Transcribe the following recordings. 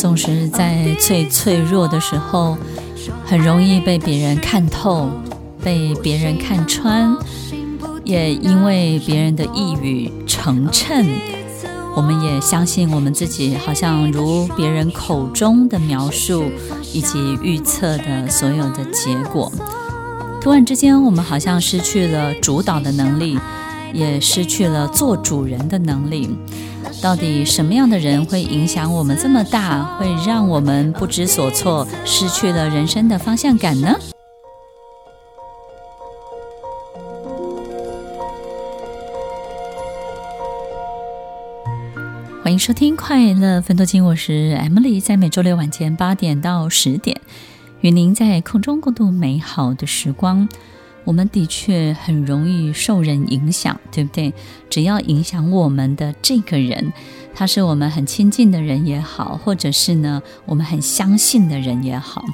总是在最脆弱的时候，很容易被别人看透，被别人看穿，也因为别人的一语成谶，我们也相信我们自己好像如别人口中的描述以及预测的所有的结果。突然之间，我们好像失去了主导的能力，也失去了做主人的能力。到底什么样的人会影响我们这么大，会让我们不知所措，失去了人生的方向感呢？欢迎收听《快乐芬多精》，我是 Emily，在每周六晚间八点到十点，与您在空中共度美好的时光。我们的确很容易受人影响，对不对？只要影响我们的这个人，他是我们很亲近的人也好，或者是呢，我们很相信的人也好，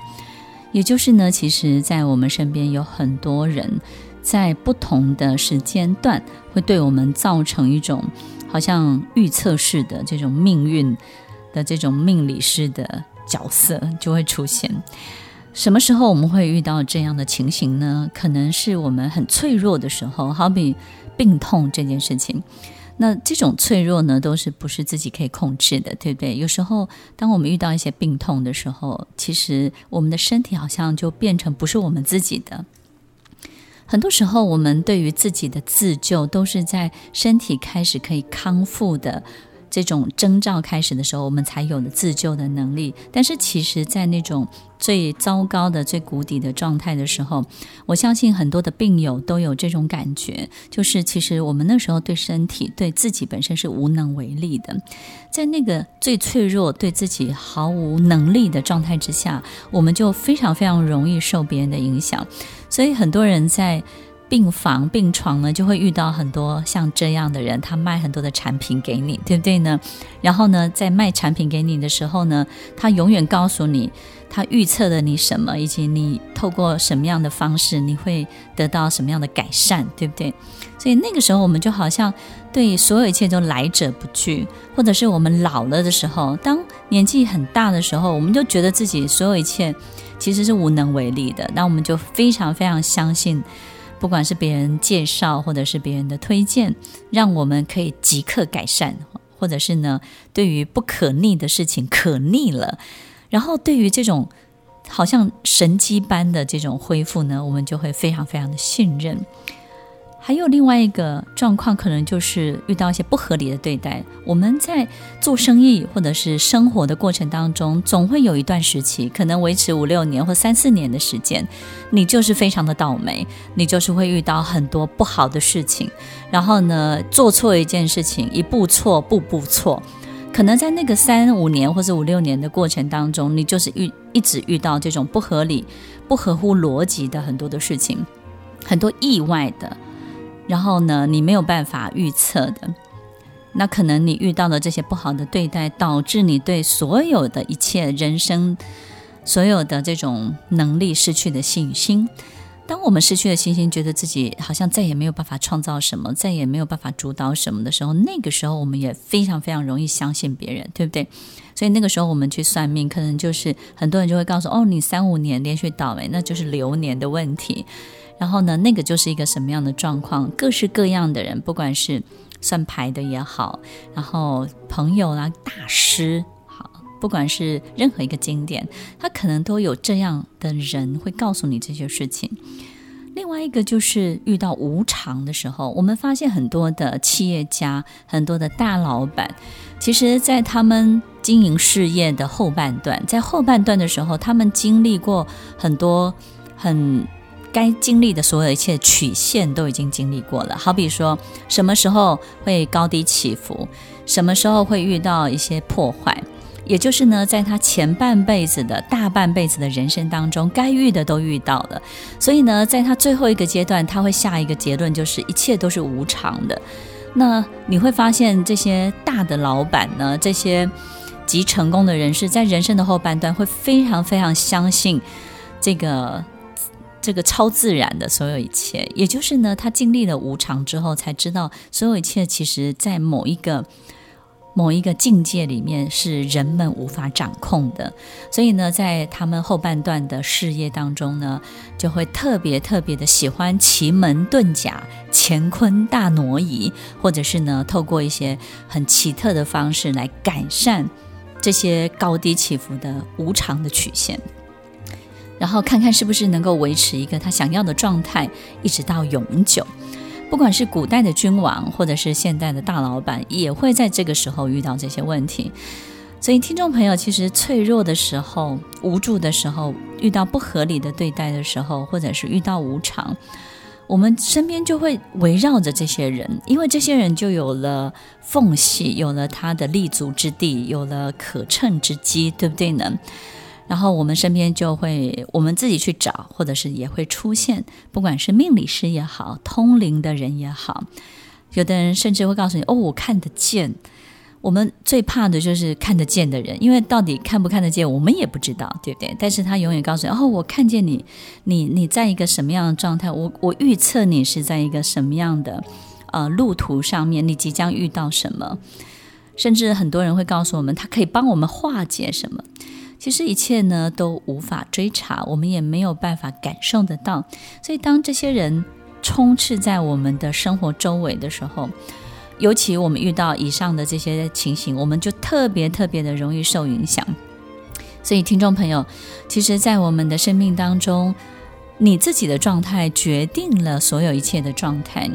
也就是呢，其实，在我们身边有很多人，在不同的时间段，会对我们造成一种好像预测式的这种命运的这种命理式的角色就会出现。什么时候我们会遇到这样的情形呢？可能是我们很脆弱的时候，好比病痛这件事情。那这种脆弱呢，都是不是自己可以控制的，对不对？有时候，当我们遇到一些病痛的时候，其实我们的身体好像就变成不是我们自己的。很多时候，我们对于自己的自救，都是在身体开始可以康复的。这种征兆开始的时候，我们才有了自救的能力。但是，其实，在那种最糟糕的、最谷底的状态的时候，我相信很多的病友都有这种感觉，就是其实我们那时候对身体、对自己本身是无能为力的。在那个最脆弱、对自己毫无能力的状态之下，我们就非常非常容易受别人的影响。所以，很多人在。病房、病床呢，就会遇到很多像这样的人，他卖很多的产品给你，对不对呢？然后呢，在卖产品给你的时候呢，他永远告诉你，他预测了你什么，以及你透过什么样的方式，你会得到什么样的改善，对不对？所以那个时候，我们就好像对所有一切都来者不拒，或者是我们老了的时候，当年纪很大的时候，我们就觉得自己所有一切其实是无能为力的，那我们就非常非常相信。不管是别人介绍，或者是别人的推荐，让我们可以即刻改善，或者是呢，对于不可逆的事情可逆了，然后对于这种好像神迹般的这种恢复呢，我们就会非常非常的信任。还有另外一个状况，可能就是遇到一些不合理的对待。我们在做生意或者是生活的过程当中，总会有一段时期，可能维持五六年或三四年的时间，你就是非常的倒霉，你就是会遇到很多不好的事情。然后呢，做错一件事情，一步错，步步错。可能在那个三五年或者五六年的过程当中，你就是遇一直遇到这种不合理、不合乎逻辑的很多的事情，很多意外的。然后呢，你没有办法预测的，那可能你遇到的这些不好的对待，导致你对所有的一切人生、所有的这种能力失去的信心。当我们失去了信心，觉得自己好像再也没有办法创造什么，再也没有办法主导什么的时候，那个时候我们也非常非常容易相信别人，对不对？所以那个时候我们去算命，可能就是很多人就会告诉：哦，你三五年连续倒霉，那就是流年的问题。然后呢，那个就是一个什么样的状况？各式各样的人，不管是算牌的也好，然后朋友啦、大师，好，不管是任何一个经典，他可能都有这样的人会告诉你这些事情。另外一个就是遇到无常的时候，我们发现很多的企业家、很多的大老板，其实在他们经营事业的后半段，在后半段的时候，他们经历过很多很。该经历的所有一切曲线都已经经历过了。好比说，什么时候会高低起伏，什么时候会遇到一些破坏，也就是呢，在他前半辈子的大半辈子的人生当中，该遇的都遇到了。所以呢，在他最后一个阶段，他会下一个结论，就是一切都是无常的。那你会发现，这些大的老板呢，这些极成功的人士，在人生的后半段，会非常非常相信这个这个超自然的所有一切。也就是呢，他经历了无常之后，才知道所有一切，其实在某一个。某一个境界里面是人们无法掌控的，所以呢，在他们后半段的事业当中呢，就会特别特别的喜欢奇门遁甲、乾坤大挪移，或者是呢，透过一些很奇特的方式来改善这些高低起伏的无常的曲线，然后看看是不是能够维持一个他想要的状态，一直到永久。不管是古代的君王，或者是现代的大老板，也会在这个时候遇到这些问题。所以，听众朋友，其实脆弱的时候、无助的时候、遇到不合理的对待的时候，或者是遇到无常，我们身边就会围绕着这些人，因为这些人就有了缝隙，有了他的立足之地，有了可乘之机，对不对呢？然后我们身边就会，我们自己去找，或者是也会出现，不管是命理师也好，通灵的人也好，有的人甚至会告诉你：“哦，我看得见。”我们最怕的就是看得见的人，因为到底看不看得见，我们也不知道，对不对？但是他永远告诉你：“哦，我看见你，你你在一个什么样的状态？我我预测你是在一个什么样的呃路途上面，你即将遇到什么？甚至很多人会告诉我们，他可以帮我们化解什么。”其实一切呢都无法追查，我们也没有办法感受得到。所以当这些人充斥在我们的生活周围的时候，尤其我们遇到以上的这些情形，我们就特别特别的容易受影响。所以听众朋友，其实，在我们的生命当中，你自己的状态决定了所有一切的状态。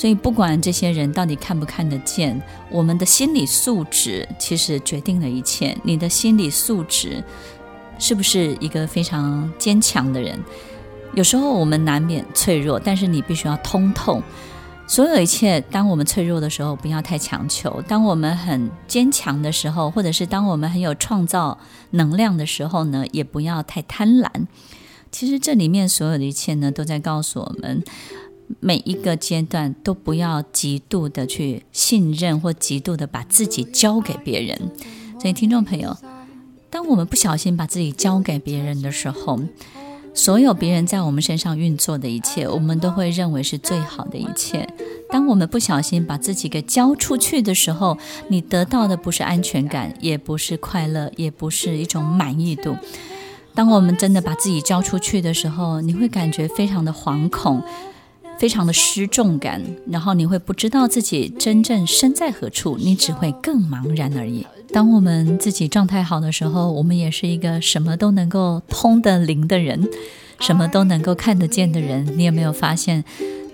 所以，不管这些人到底看不看得见，我们的心理素质其实决定了一切。你的心理素质是不是一个非常坚强的人？有时候我们难免脆弱，但是你必须要通透。所有一切，当我们脆弱的时候，不要太强求；当我们很坚强的时候，或者是当我们很有创造能量的时候呢，也不要太贪婪。其实这里面所有的一切呢，都在告诉我们。每一个阶段都不要极度的去信任或极度的把自己交给别人。所以，听众朋友，当我们不小心把自己交给别人的时候，所有别人在我们身上运作的一切，我们都会认为是最好的一切。当我们不小心把自己给交出去的时候，你得到的不是安全感，也不是快乐，也不是一种满意度。当我们真的把自己交出去的时候，你会感觉非常的惶恐。非常的失重感，然后你会不知道自己真正身在何处，你只会更茫然而已。当我们自己状态好的时候，我们也是一个什么都能够通得灵的人，什么都能够看得见的人。你有没有发现，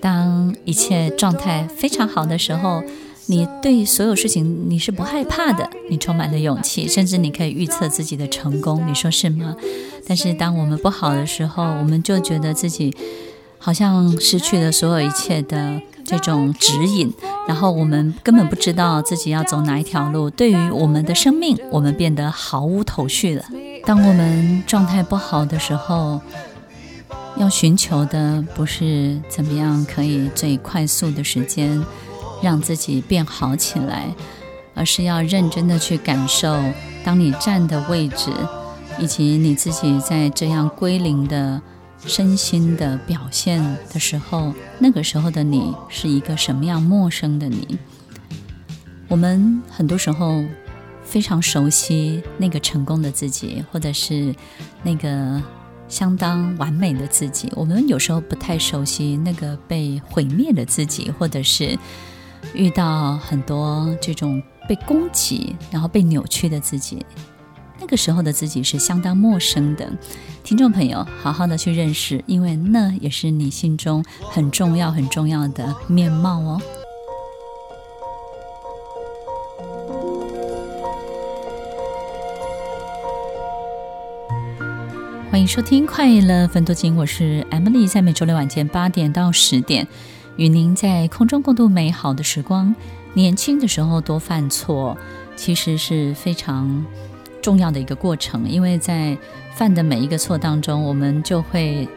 当一切状态非常好的时候，你对所有事情你是不害怕的，你充满了勇气，甚至你可以预测自己的成功，你说是吗？但是当我们不好的时候，我们就觉得自己。好像失去了所有一切的这种指引，然后我们根本不知道自己要走哪一条路。对于我们的生命，我们变得毫无头绪了。当我们状态不好的时候，要寻求的不是怎么样可以最快速的时间让自己变好起来，而是要认真的去感受，当你站的位置，以及你自己在这样归零的。身心的表现的时候，那个时候的你是一个什么样陌生的你？我们很多时候非常熟悉那个成功的自己，或者是那个相当完美的自己。我们有时候不太熟悉那个被毁灭的自己，或者是遇到很多这种被攻击，然后被扭曲的自己。那个时候的自己是相当陌生的，听众朋友，好好的去认识，因为那也是你心中很重要、很重要的面貌哦。欢迎收听《快乐分多金》，我是 Emily，在每周六晚间八点到十点，与您在空中共度美好的时光。年轻的时候多犯错，其实是非常重要的一个过程，因为在犯的每一个错当中，我们就会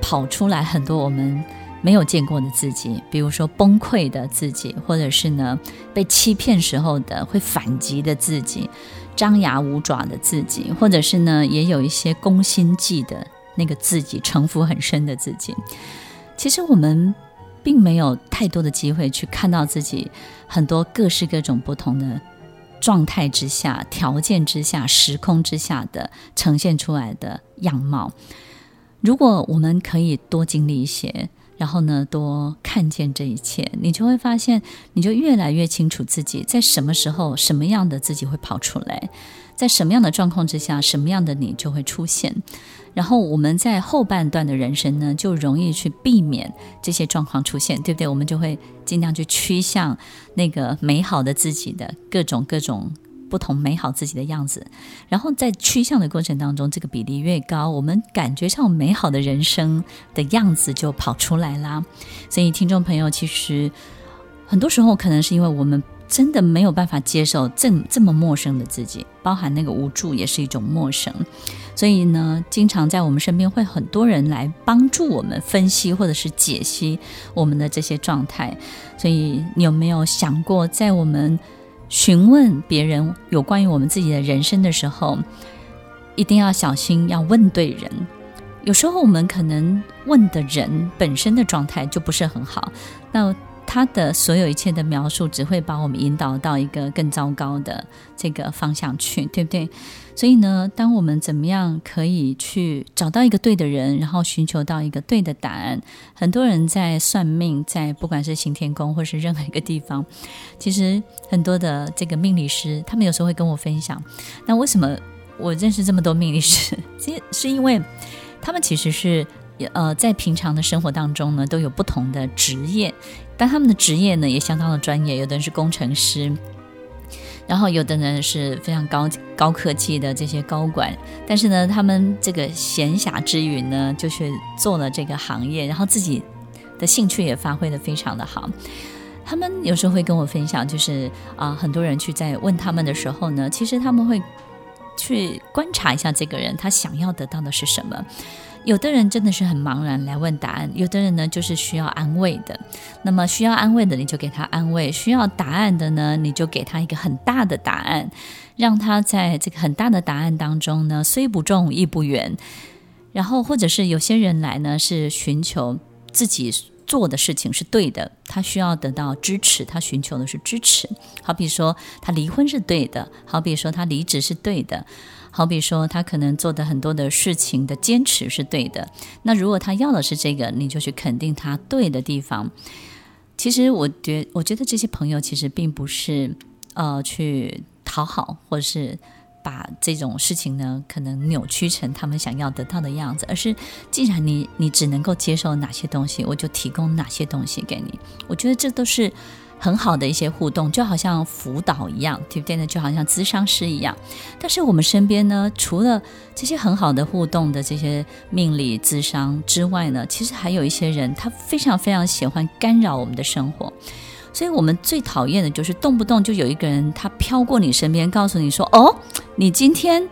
跑出来很多我们没有见过的自己，比如说崩溃的自己，或者是呢被欺骗时候的会反击的自己。张牙舞爪的自己，或者是呢，也有一些攻心计的那个自己，城府很深的自己。其实我们并没有太多的机会去看到自己很多各式各种不同的状态之下、条件之下、时空之下的呈现出来的样貌。如果我们可以多经历一些。然后呢，多看见这一切，你就会发现，你就越来越清楚自己在什么时候、什么样的自己会跑出来，在什么样的状况之下，什么样的你就会出现。然后我们在后半段的人生呢，就容易去避免这些状况出现，对不对？我们就会尽量去趋向那个美好的自己的各种各种。不同美好自己的样子，然后在趋向的过程当中，这个比例越高，我们感觉上美好的人生的样子就跑出来啦。所以，听众朋友，其实很多时候可能是因为我们真的没有办法接受这这么陌生的自己，包含那个无助也是一种陌生。所以呢，经常在我们身边会很多人来帮助我们分析或者是解析我们的这些状态。所以，你有没有想过，在我们询问别人有关于我们自己的人生的时候，一定要小心，要问对人。有时候我们可能问的人本身的状态就不是很好，那他的所有一切的描述只会把我们引导到一个更糟糕的这个方向去，对不对？所以呢，当我们怎么样可以去找到一个对的人，然后寻求到一个对的答案？很多人在算命，在不管是行天宫或是任何一个地方，其实很多的这个命理师，他们有时候会跟我分享。那为什么我认识这么多命理师？其实是因为他们其实是呃，在平常的生活当中呢，都有不同的职业，但他们的职业呢也相当的专业，有的人是工程师。然后有的人是非常高高科技的这些高管，但是呢，他们这个闲暇之余呢，就是做了这个行业，然后自己的兴趣也发挥得非常的好。他们有时候会跟我分享，就是啊，很多人去在问他们的时候呢，其实他们会去观察一下这个人，他想要得到的是什么。有的人真的是很茫然来问答案，有的人呢就是需要安慰的。那么需要安慰的，你就给他安慰；需要答案的呢，你就给他一个很大的答案，让他在这个很大的答案当中呢，虽不中亦不远。然后或者是有些人来呢，是寻求自己做的事情是对的，他需要得到支持，他寻求的是支持。好比说他离婚是对的，好比说他离职是对的。好比说，他可能做的很多的事情的坚持是对的。那如果他要的是这个，你就去肯定他对的地方。其实，我觉我觉得这些朋友其实并不是呃去讨好，或者是把这种事情呢可能扭曲成他们想要得到的样子，而是既然你你只能够接受哪些东西，我就提供哪些东西给你。我觉得这都是。很好的一些互动，就好像辅导一样，对不对呢？就好像咨商师一样。但是我们身边呢，除了这些很好的互动的这些命理咨商之外呢，其实还有一些人，他非常非常喜欢干扰我们的生活。所以我们最讨厌的就是动不动就有一个人他飘过你身边，告诉你说：“哦，你今天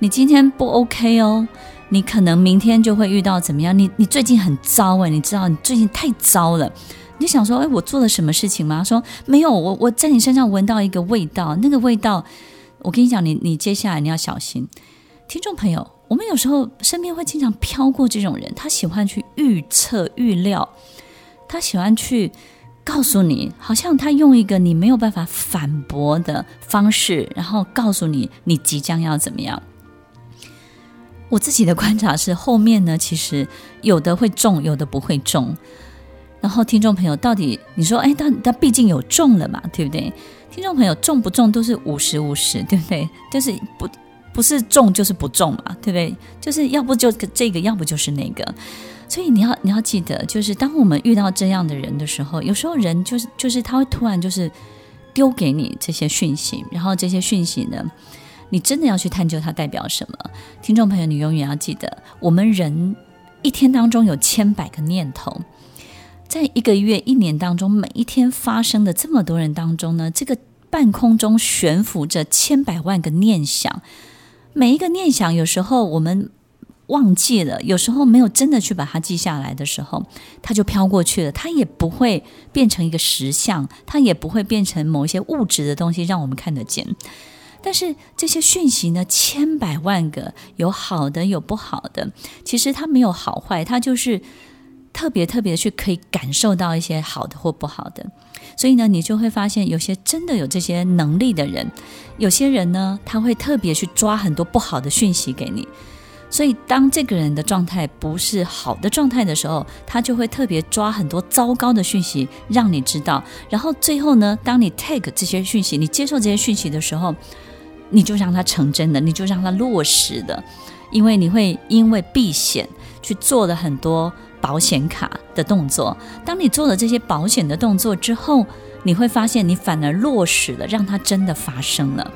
你今天不 OK 哦，你可能明天就会遇到怎么样？你你最近很糟哎，你知道你最近太糟了。”你想说，哎，我做了什么事情吗？说没有，我我在你身上闻到一个味道，那个味道，我跟你讲，你你接下来你要小心。听众朋友，我们有时候身边会经常飘过这种人，他喜欢去预测、预料，他喜欢去告诉你，好像他用一个你没有办法反驳的方式，然后告诉你你即将要怎么样。我自己的观察是，后面呢，其实有的会中，有的不会中。然后，听众朋友，到底你说，哎，他他毕竟有中了嘛，对不对？听众朋友，中不中都是五十五十，对不对？就是不不是中就是不中嘛，对不对？就是要不就这个，要不就是那个。所以你要你要记得，就是当我们遇到这样的人的时候，有时候人就是就是他会突然就是丢给你这些讯息，然后这些讯息呢，你真的要去探究它代表什么。听众朋友，你永远要记得，我们人一天当中有千百个念头，在一个月、一年当中，每一天发生的这么多人当中呢，这个半空中悬浮着千百万个念想，每一个念想，有时候我们。忘记了，有时候没有真的去把它记下来的时候，它就飘过去了。它也不会变成一个实像，它也不会变成某一些物质的东西让我们看得见。但是这些讯息呢，千百万个，有好的，有不好的。其实它没有好坏，它就是特别特别去可以感受到一些好的或不好的。所以呢，你就会发现，有些真的有这些能力的人，有些人呢，他会特别去抓很多不好的讯息给你。所以，当这个人的状态不是好的状态的时候，他就会特别抓很多糟糕的讯息让你知道。然后最后呢，当你 take 这些讯息，你接受这些讯息的时候，你就让它成真的，你就让它落实的。因为你会因为避险去做了很多保险卡的动作。当你做了这些保险的动作之后，你会发现你反而落实了，让它真的发生了。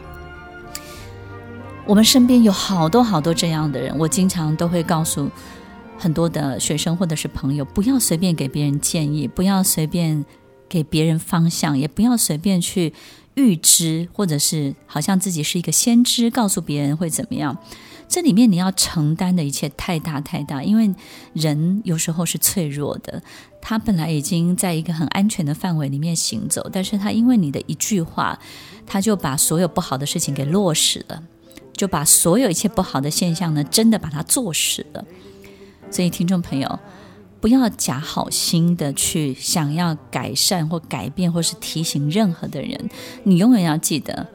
我们身边有好多好多这样的人，我经常都会告诉很多的学生或者是朋友，不要随便给别人建议，不要随便给别人方向，也不要随便去预知，或者是好像自己是一个先知，告诉别人会怎么样。这里面你要承担的一切太大太大，因为人有时候是脆弱的，他本来已经在一个很安全的范围里面行走，但是他因为你的一句话，他就把所有不好的事情给落实了。就把所有一切不好的现象呢，真的把它做实了。所以，听众朋友，不要假好心的去想要改善或改变，或是提醒任何的人。你永远要记得，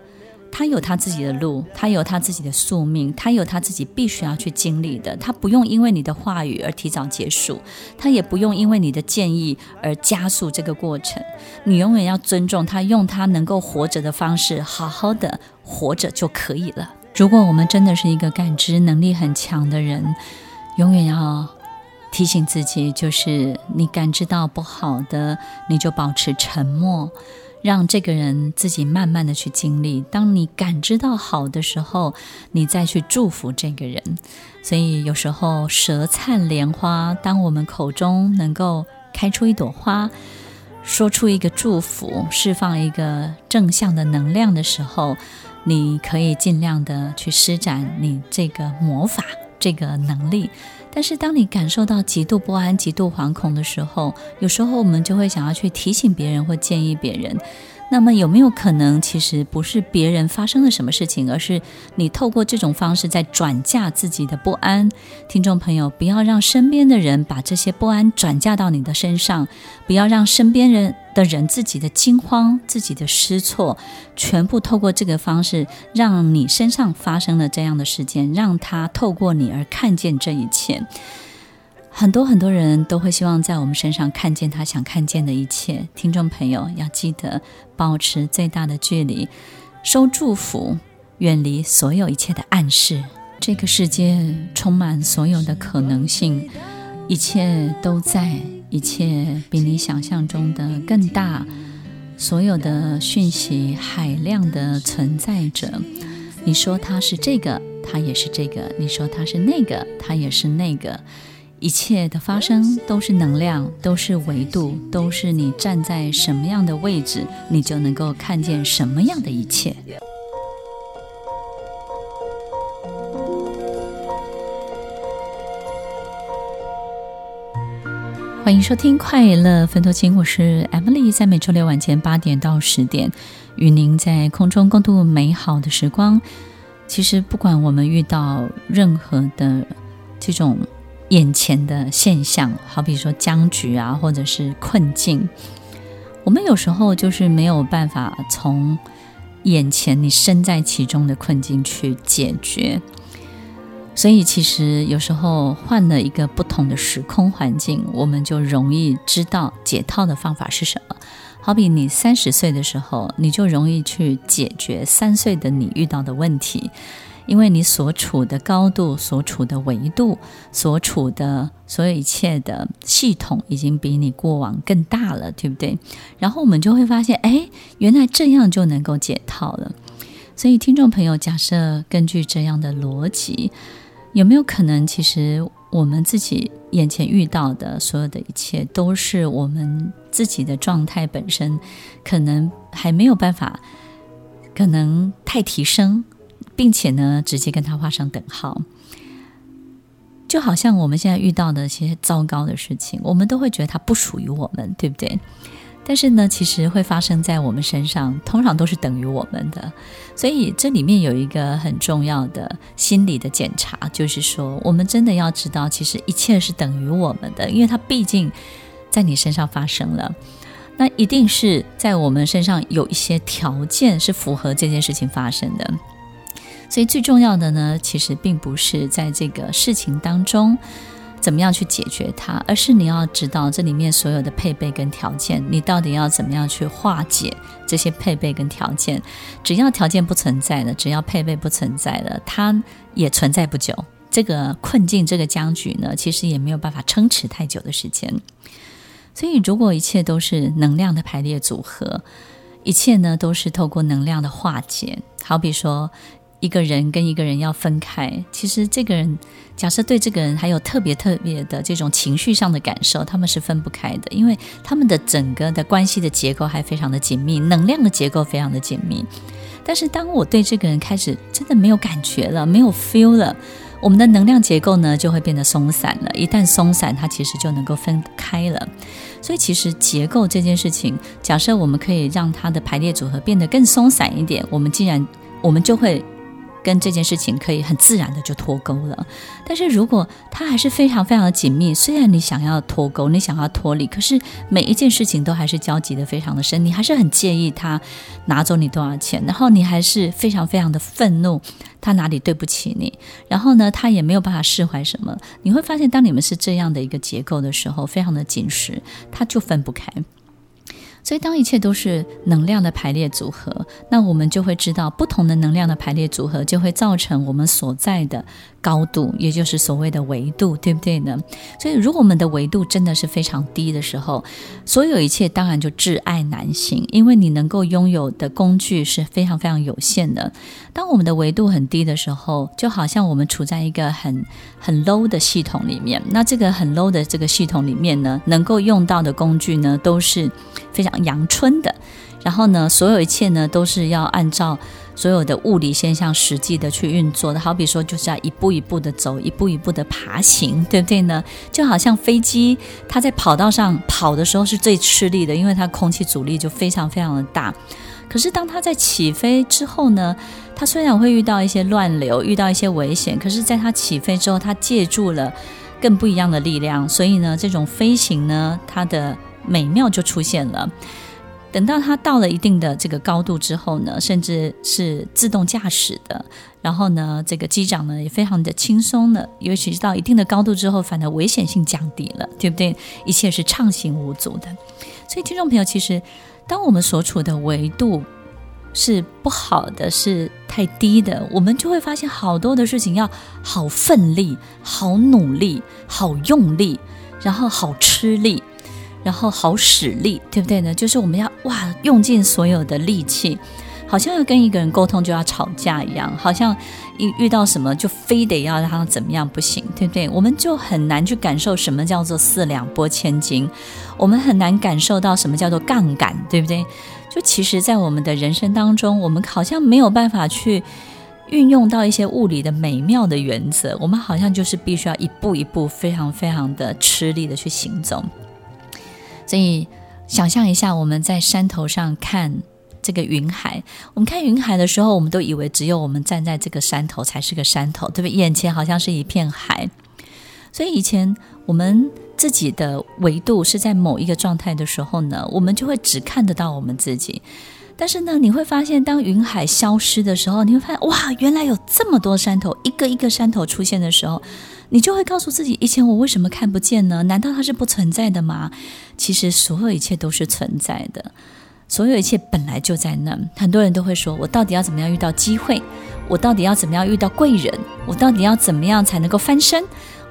他有他自己的路，他有他自己的宿命，他有他自己必须要去经历的。他不用因为你的话语而提早结束，他也不用因为你的建议而加速这个过程。你永远要尊重他，用他能够活着的方式，好好的活着就可以了。如果我们真的是一个感知能力很强的人，永远要提醒自己，就是你感知到不好的，你就保持沉默，让这个人自己慢慢的去经历。当你感知到好的时候，你再去祝福这个人。所以有时候舌灿莲花，当我们口中能够开出一朵花，说出一个祝福，释放一个正向的能量的时候。你可以尽量的去施展你这个魔法，这个能力。但是，当你感受到极度不安、极度惶恐的时候，有时候我们就会想要去提醒别人或建议别人。那么有没有可能，其实不是别人发生了什么事情，而是你透过这种方式在转嫁自己的不安？听众朋友，不要让身边的人把这些不安转嫁到你的身上，不要让身边人的人自己的惊慌、自己的失措，全部透过这个方式让你身上发生了这样的事件，让他透过你而看见这一切。很多很多人都会希望在我们身上看见他想看见的一切。听众朋友要记得保持最大的距离，收祝福，远离所有一切的暗示。这个世界充满所有的可能性，一切都在，一切比你想象中的更大。所有的讯息海量的存在着。你说它是这个，它也是这个；你说它是那个，它也是那个。一切的发生都是能量，都是维度，都是你站在什么样的位置，你就能够看见什么样的一切。欢迎收听《快乐分多金》，我是 Emily，在每周六晚间八点到十点，与您在空中共度美好的时光。其实，不管我们遇到任何的这种。眼前的现象，好比说僵局啊，或者是困境，我们有时候就是没有办法从眼前你身在其中的困境去解决。所以，其实有时候换了一个不同的时空环境，我们就容易知道解套的方法是什么。好比你三十岁的时候，你就容易去解决三岁的你遇到的问题。因为你所处的高度、所处的维度、所处的所有一切的系统，已经比你过往更大了，对不对？然后我们就会发现，哎，原来这样就能够解套了。所以，听众朋友，假设根据这样的逻辑，有没有可能，其实我们自己眼前遇到的所有的一切，都是我们自己的状态本身，可能还没有办法，可能太提升，并且呢，直接跟他画上等号。就好像我们现在遇到的一些糟糕的事情，我们都会觉得它不属于我们，对不对？但是呢，其实会发生在我们身上，通常都是等于我们的。所以这里面有一个很重要的心理的检查，就是说，我们真的要知道，其实一切是等于我们的，因为它毕竟在你身上发生了，那一定是在我们身上有一些条件是符合这件事情发生的。所以最重要的呢，其实并不是在这个事情当中。怎么样去解决它？而是你要知道这里面所有的配备跟条件，你到底要怎么样去化解这些配备跟条件？只要条件不存在了，只要配备不存在了，它也存在不久。这个困境，这个僵局呢，其实也没有办法撑持太久的时间。所以，如果一切都是能量的排列组合，一切呢都是透过能量的化解。好比说。一个人跟一个人要分开，其实这个人假设对这个人还有特别特别的这种情绪上的感受，他们是分不开的，因为他们的整个的关系的结构还非常的紧密，能量的结构非常的紧密。但是当我对这个人开始真的没有感觉了，没有 feel 了，我们的能量结构呢就会变得松散了。一旦松散，它其实就能够分开了。所以其实结构这件事情，假设我们可以让它的排列组合变得更松散一点，我们既然我们就会。跟这件事情可以很自然的就脱钩了，但是如果它还是非常非常的紧密，虽然你想要脱钩，你想要脱离，可是每一件事情都还是交集的非常的深，你还是很介意他拿走你多少钱，然后你还是非常非常的愤怒，他哪里对不起你，然后呢，他也没有办法释怀什么，你会发现，当你们是这样的一个结构的时候，非常的紧实，它就分不开。所以，当一切都是能量的排列组合，那我们就会知道，不同的能量的排列组合就会造成我们所在的高度，也就是所谓的维度，对不对呢？所以，如果我们的维度真的是非常低的时候，所有一切当然就挚爱难行，因为你能够拥有的工具是非常非常有限的。当我们的维度很低的时候，就好像我们处在一个很很 low 的系统里面，那这个很 low 的这个系统里面呢，能够用到的工具呢，都是非常阳春的。然后呢，所有一切呢，都是要按照所有的物理现象实际的去运作的。好比说，就是要一步一步的走，一步一步的爬行，对不对呢？就好像飞机，它在跑道上跑的时候是最吃力的，因为它空气阻力就非常非常的大。可是当它在起飞之后呢，它虽然会遇到一些乱流，遇到一些危险，可是在它起飞之后，它借助了更不一样的力量，所以呢，这种飞行呢，它的美妙就出现了。等到它到了一定的这个高度之后呢，甚至是自动驾驶的，然后呢，这个机长呢也非常的轻松了，尤其是到一定的高度之后，反而危险性降低了，对不对？一切是畅行无阻的。所以，听众朋友，其实当我们所处的维度是不好的，是太低的，我们就会发现好多的事情要好奋力、好努力、好用力，然后好吃力。然后好使力，对不对呢？就是我们要哇，用尽所有的力气，好像要跟一个人沟通就要吵架一样，好像一遇到什么就非得要让他怎么样不行，对不对？我们就很难去感受什么叫做四两拨千斤，我们很难感受到什么叫做杠杆，对不对？就其实，在我们的人生当中，我们好像没有办法去运用到一些物理的美妙的原则，我们好像就是必须要一步一步非常非常的吃力的去行走。所以，想象一下，我们在山头上看这个云海。我们看云海的时候，我们都以为只有我们站在这个山头才是个山头，对不对？眼前好像是一片海。所以以前我们自己的维度是在某一个状态的时候呢，我们就会只看得到我们自己。但是呢，你会发现，当云海消失的时候，你会发现，哇，原来有这么多山头，一个一个山头出现的时候。你就会告诉自己，以前我为什么看不见呢？难道它是不存在的吗？其实所有一切都是存在的，所有一切本来就在那。很多人都会说，我到底要怎么样遇到机会？我到底要怎么样遇到贵人？我到底要怎么样才能够翻身？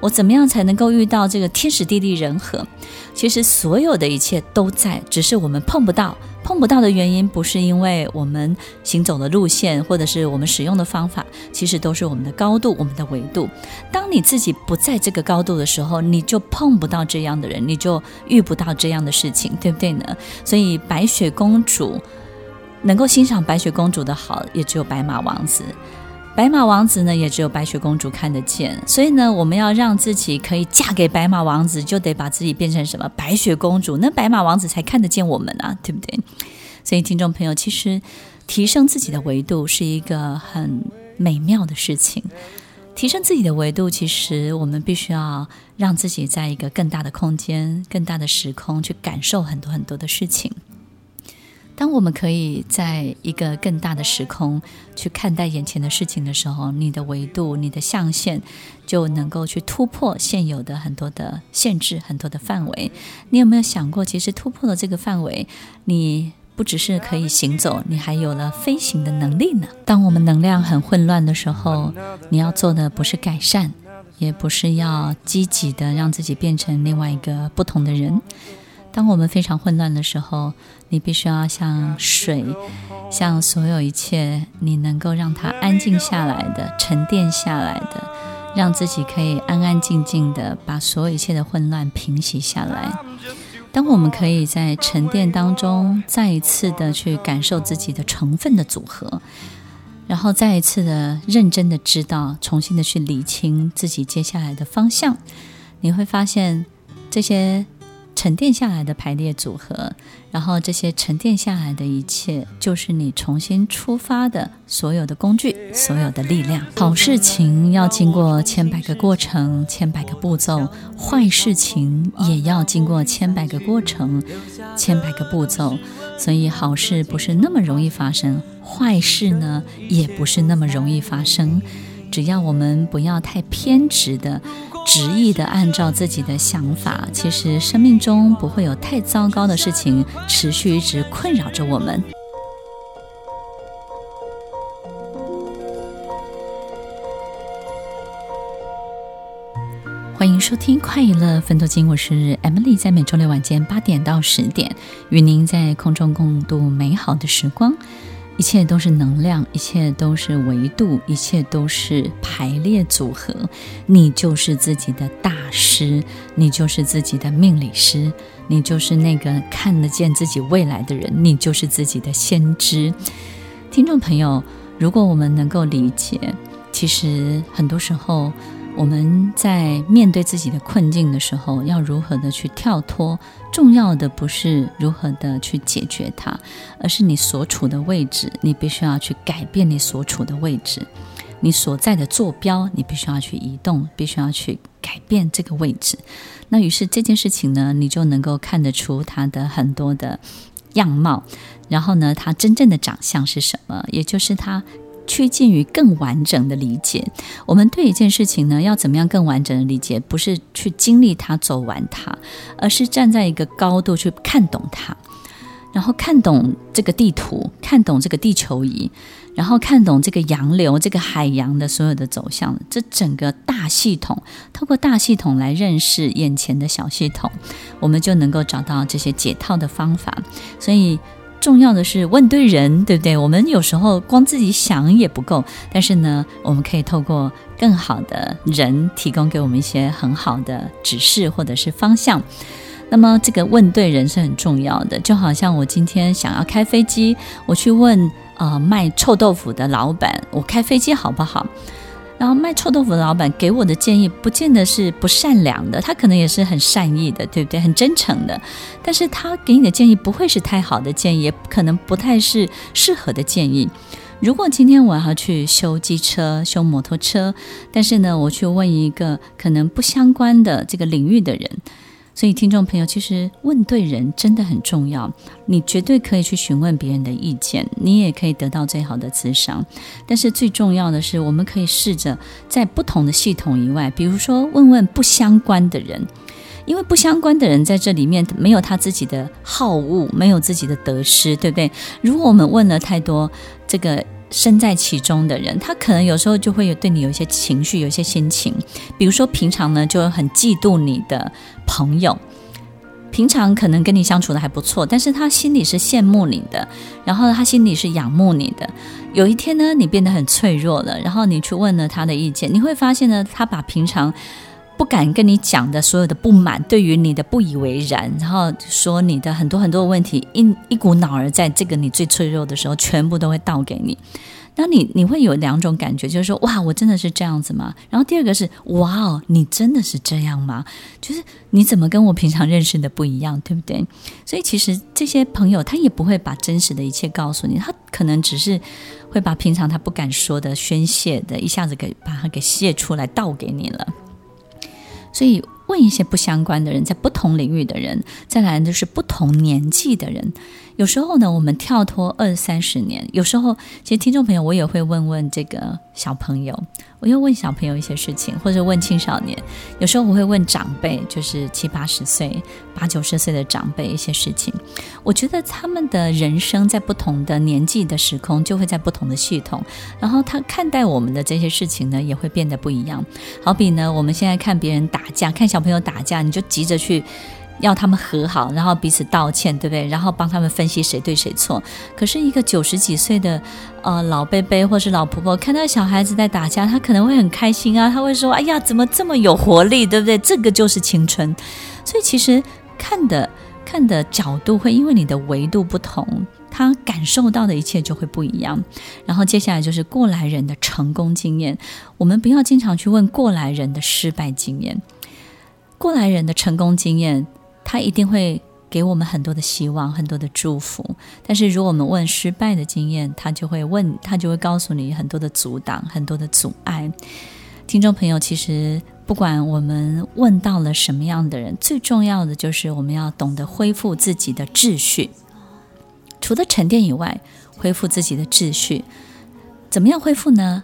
我怎么样才能够遇到这个天时地利人和？其实所有的一切都在，只是我们碰不到，碰不到的原因，不是因为我们行走的路线，或者是我们使用的方法，其实都是我们的高度、我们的维度。当你自己不在这个高度的时候，你就碰不到这样的人，你就遇不到这样的事情，对不对呢？所以白雪公主能够欣赏白雪公主的好，也只有白马王子。白马王子呢，也只有白雪公主看得见。所以呢，我们要让自己可以嫁给白马王子，就得把自己变成什么？白雪公主，那白马王子才看得见我们啊，对不对？所以，听众朋友，其实提升自己的维度是一个很美妙的事情。提升自己的维度，其实我们必须要让自己在一个更大的空间、更大的时空去感受很多很多的事情。当我们可以在一个更大的时空去看待眼前的事情的时候，你的维度、你的象限就能够去突破现有的很多的限制、很多的范围。你有没有想过，其实突破了这个范围，你不只是可以行走，你还有了飞行的能力呢？当我们能量很混乱的时候，你要做的不是改善，也不是要积极的让自己变成另外一个不同的人。当我们非常混乱的时候，你必须要像水，像所有一切，你能够让它安静下来的、沉淀下来的，让自己可以安安静静的把所有一切的混乱平息下来。当我们可以在沉淀当中再一次的去感受自己的成分的组合，然后再一次的认真的知道，重新的去理清自己接下来的方向，你会发现这些。沉淀下来的排列组合，然后这些沉淀下来的一切，就是你重新出发的所有的工具，所有的力量。好事情要经过千百个过程，千百个步骤；坏事情也要经过千百个过程，千百个步骤。所以好事不是那么容易发生，坏事呢也不是那么容易发生。只要我们不要太偏执的。执意的按照自己的想法，其实生命中不会有太糟糕的事情持续一直困扰着我们。欢迎收听《快乐奋斗金》，我是 Emily，在每周六晚间八点到十点，与您在空中共度美好的时光。一切都是能量，一切都是维度，一切都是排列组合。你就是自己的大师，你就是自己的命理师，你就是那个看得见自己未来的人，你就是自己的先知。听众朋友，如果我们能够理解，其实很多时候。我们在面对自己的困境的时候，要如何的去跳脱？重要的不是如何的去解决它，而是你所处的位置，你必须要去改变你所处的位置，你所在的坐标，你必须要去移动，必须要去改变这个位置。那于是这件事情呢，你就能够看得出它的很多的样貌，然后呢，它真正的长相是什么？也就是它。趋近于更完整的理解，我们对一件事情呢，要怎么样更完整的理解？不是去经历它、走完它，而是站在一个高度去看懂它，然后看懂这个地图，看懂这个地球仪，然后看懂这个洋流、这个海洋的所有的走向，这整个大系统，透过大系统来认识眼前的小系统，我们就能够找到这些解套的方法。所以。重要的是问对人，对不对？我们有时候光自己想也不够，但是呢，我们可以透过更好的人提供给我们一些很好的指示或者是方向。那么，这个问对人是很重要的。就好像我今天想要开飞机，我去问呃卖臭豆腐的老板，我开飞机好不好？然后卖臭豆腐的老板给我的建议，不见得是不善良的，他可能也是很善意的，对不对？很真诚的，但是他给你的建议不会是太好的建议，也可能不太是适合的建议。如果今天我要去修机车、修摩托车，但是呢，我去问一个可能不相关的这个领域的人。所以，听众朋友，其实问对人真的很重要。你绝对可以去询问别人的意见，你也可以得到最好的咨商。但是最重要的是，我们可以试着在不同的系统以外，比如说问问不相关的人，因为不相关的人在这里面没有他自己的好恶，没有自己的得失，对不对？如果我们问了太多这个。身在其中的人，他可能有时候就会有对你有一些情绪，有一些心情。比如说，平常呢就很嫉妒你的朋友，平常可能跟你相处的还不错，但是他心里是羡慕你的，然后他心里是仰慕你的。有一天呢，你变得很脆弱了，然后你去问了他的意见，你会发现呢，他把平常不敢跟你讲的所有的不满，对于你的不以为然，然后说你的很多很多的问题，一一股脑儿在这个你最脆弱的时候，全部都会倒给你。那你你会有两种感觉，就是说哇，我真的是这样子吗？然后第二个是哇哦，你真的是这样吗？就是你怎么跟我平常认识的不一样，对不对？所以其实这些朋友他也不会把真实的一切告诉你，他可能只是会把平常他不敢说的、宣泄的，一下子给把它给泄出来，倒给你了。所以问一些不相关的人，在不同领域的人，再来就是不同年纪的人。有时候呢，我们跳脱二三十年，有时候其实听众朋友，我也会问问这个小朋友，我又问小朋友一些事情，或者问青少年。有时候我会问长辈，就是七八十岁、八九十岁的长辈一些事情。我觉得他们的人生在不同的年纪的时空，就会在不同的系统，然后他看待我们的这些事情呢，也会变得不一样。好比呢，我们现在看别人打架，看小朋友打架，你就急着去。要他们和好，然后彼此道歉，对不对？然后帮他们分析谁对谁错。可是，一个九十几岁的呃老伯伯或是老婆婆，看到小孩子在打架，他可能会很开心啊，他会说：“哎呀，怎么这么有活力，对不对？这个就是青春。”所以，其实看的看的角度会因为你的维度不同，他感受到的一切就会不一样。然后，接下来就是过来人的成功经验，我们不要经常去问过来人的失败经验，过来人的成功经验。他一定会给我们很多的希望，很多的祝福。但是，如果我们问失败的经验，他就会问，他就会告诉你很多的阻挡，很多的阻碍。听众朋友，其实不管我们问到了什么样的人，最重要的就是我们要懂得恢复自己的秩序。除了沉淀以外，恢复自己的秩序，怎么样恢复呢？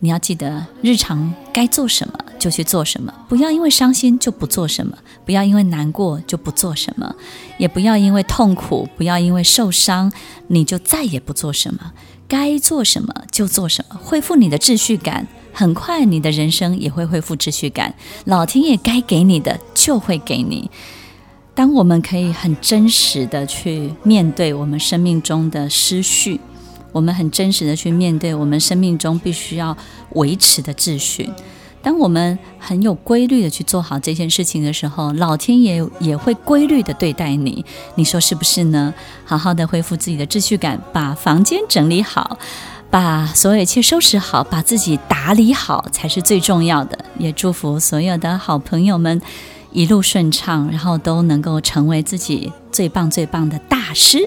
你要记得，日常该做什么就去做什么，不要因为伤心就不做什么，不要因为难过就不做什么，也不要因为痛苦，不要因为受伤，你就再也不做什么。该做什么就做什么，恢复你的秩序感，很快你的人生也会恢复秩序感。老天爷该给你的就会给你。当我们可以很真实的去面对我们生命中的失序。我们很真实的去面对我们生命中必须要维持的秩序。当我们很有规律的去做好这件事情的时候，老天爷也会规律的对待你。你说是不是呢？好好的恢复自己的秩序感，把房间整理好，把所有一切收拾好，把自己打理好才是最重要的。也祝福所有的好朋友们一路顺畅，然后都能够成为自己最棒最棒的大师。